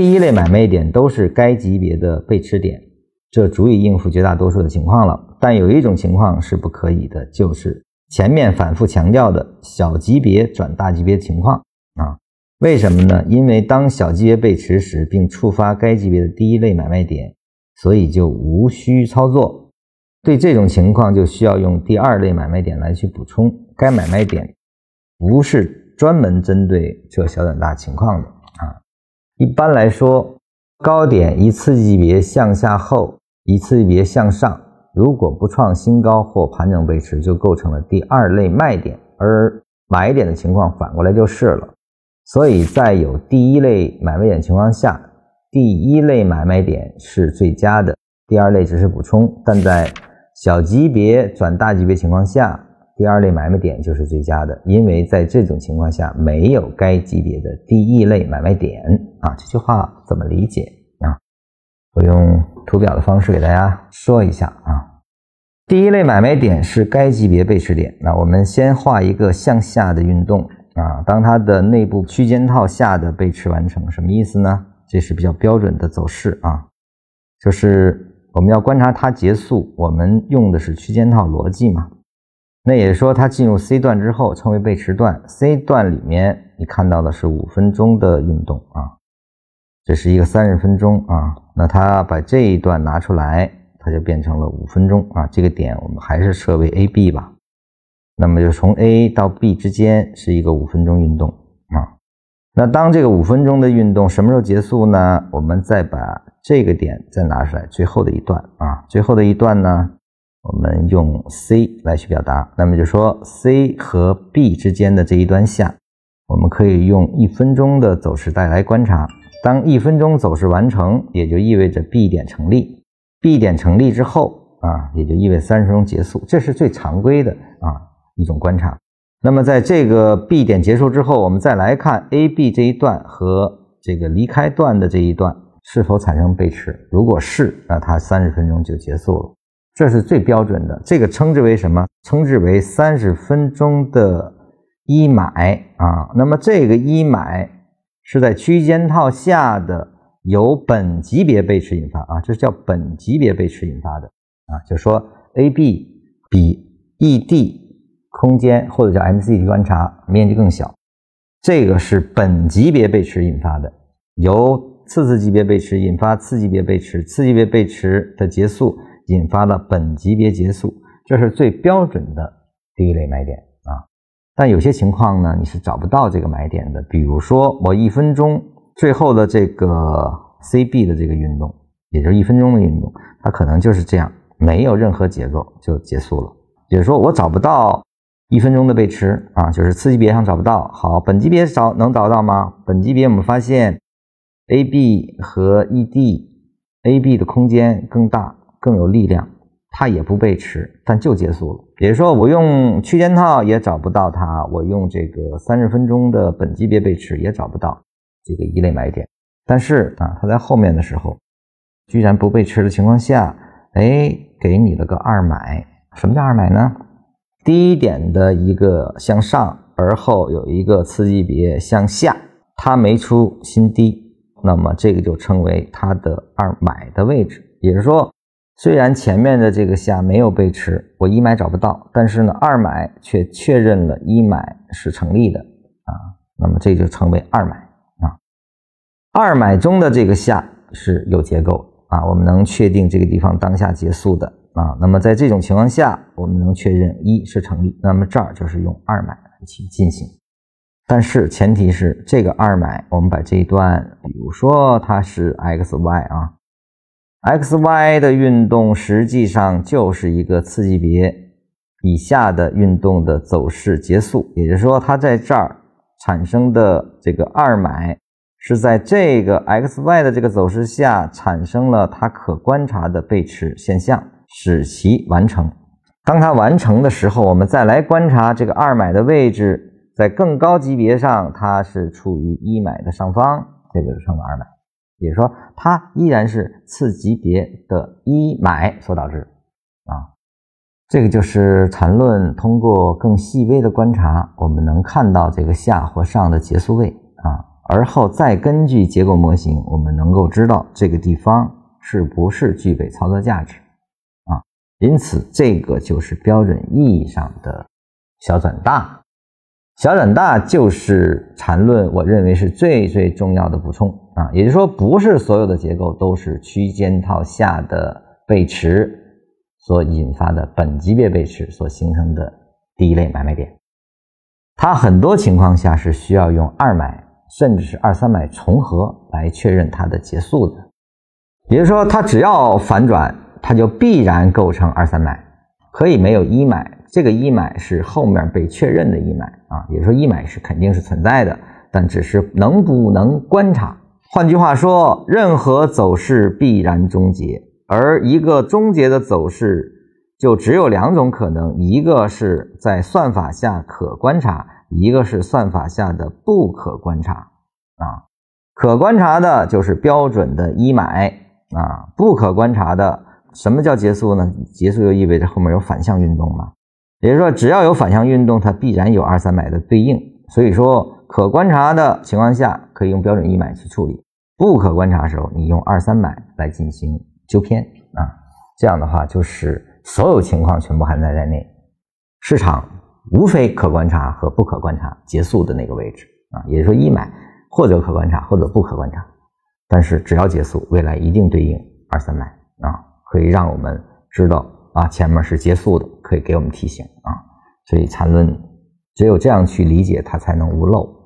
第一类买卖点都是该级别的背驰点，这足以应付绝大多数的情况了。但有一种情况是不可以的，就是前面反复强调的小级别转大级别情况啊。为什么呢？因为当小级别背驰时，并触发该级别的第一类买卖点，所以就无需操作。对这种情况，就需要用第二类买卖点来去补充。该买卖点不是专门针对这小转大情况的。一般来说，高点一次级别向下后，一次级别向上，如果不创新高或盘整背驰，就构成了第二类卖点；而买点的情况反过来就是了。所以在有第一类买卖点情况下，第一类买卖点是最佳的，第二类只是补充。但在小级别转大级别情况下，第二类买卖点就是最佳的，因为在这种情况下没有该级别的第一类买卖点啊。这句话怎么理解啊？我用图表的方式给大家说一下啊。第一类买卖点是该级别背驰点，那我们先画一个向下的运动啊。当它的内部区间套下的背驰完成，什么意思呢？这是比较标准的走势啊，就是我们要观察它结束，我们用的是区间套逻辑嘛。那也是说，它进入 C 段之后称为背驰段。C 段里面你看到的是五分钟的运动啊，这是一个三十分钟啊。那它把这一段拿出来，它就变成了五分钟啊。这个点我们还是设为 A、B 吧。那么就从 A 到 B 之间是一个五分钟运动啊。那当这个五分钟的运动什么时候结束呢？我们再把这个点再拿出来，最后的一段啊，最后的一段呢？我们用 C 来去表达，那么就说 C 和 B 之间的这一端下，我们可以用一分钟的走势带来观察。当一分钟走势完成，也就意味着 B 点成立。B 点成立之后啊，也就意味三十分钟结束，这是最常规的啊一种观察。那么在这个 B 点结束之后，我们再来看 AB 这一段和这个离开段的这一段是否产生背驰。如果是，那它三十分钟就结束了。这是最标准的，这个称之为什么？称之为三十分钟的一买啊。那么这个一买是在区间套下的，由本级别背驰引发啊，这是叫本级别背驰引发的啊。就说 A、B 比 E、D 空间或者叫 MCT 观察面积更小，这个是本级别背驰引发的，由次次级别背驰引发次级别背驰，次级别背驰的结束。引发了本级别结束，这是最标准的第一类买点啊。但有些情况呢，你是找不到这个买点的。比如说，我一分钟最后的这个 CB 的这个运动，也就是一分钟的运动，它可能就是这样，没有任何结构就结束了。也就是说，我找不到一分钟的背驰啊，就是次级别上找不到。好，本级别找能找到吗？本级别我们发现 AB 和 ED，AB 的空间更大。更有力量，它也不背驰，但就结束了。也就说，我用区间套也找不到它，我用这个三十分钟的本级别背驰也找不到这个一类买点。但是啊，它在后面的时候，居然不背驰的情况下，哎，给你了个二买。什么叫二买呢？低点的一个向上，而后有一个次级别向下，它没出新低，那么这个就称为它的二买的位置。也就是说。虽然前面的这个下没有背驰，我一买找不到，但是呢，二买却确认了一买是成立的啊，那么这就称为二买啊。二买中的这个下是有结构啊，我们能确定这个地方当下结束的啊。那么在这种情况下，我们能确认一是成立，那么这儿就是用二买去进行。但是前提是这个二买，我们把这一段，比如说它是 x y 啊。X y 的运动实际上就是一个次级别以下的运动的走势结束，也就是说，它在这儿产生的这个二买是在这个 x y 的这个走势下产生了它可观察的背驰现象，使其完成。当它完成的时候，我们再来观察这个二买的位置，在更高级别上，它是处于一买的上方，这个就称为二买。也就是说，它依然是次级别的一买所导致啊，这个就是缠论通过更细微的观察，我们能看到这个下或上的结束位啊，而后再根据结构模型，我们能够知道这个地方是不是具备操作价值啊。因此，这个就是标准意义上的小转大。小转大就是缠论，我认为是最最重要的补充啊。也就是说，不是所有的结构都是区间套下的背驰所引发的本级别背驰所形成的第一类买卖点。它很多情况下是需要用二买甚至是二三买重合来确认它的结束的。也就是说，它只要反转，它就必然构成二三买，可以没有一买。这个一买是后面被确认的一买啊，也就是说一买是肯定是存在的，但只是能不能观察。换句话说，任何走势必然终结，而一个终结的走势就只有两种可能：一个是在算法下可观察，一个是算法下的不可观察。啊，可观察的就是标准的一买啊，不可观察的什么叫结束呢？结束就意味着后面有反向运动嘛。也就是说，只要有反向运动，它必然有二三买的对应。所以说，可观察的情况下可以用标准一买去处理；不可观察的时候，你用二三买来进行纠偏啊。这样的话，就是所有情况全部含在在内。市场无非可观察和不可观察结束的那个位置啊。也就是说，一买或者可观察或者不可观察，但是只要结束，未来一定对应二三买啊，可以让我们知道。啊，前面是结束的，可以给我们提醒啊，所以缠论只有这样去理解，它才能无漏。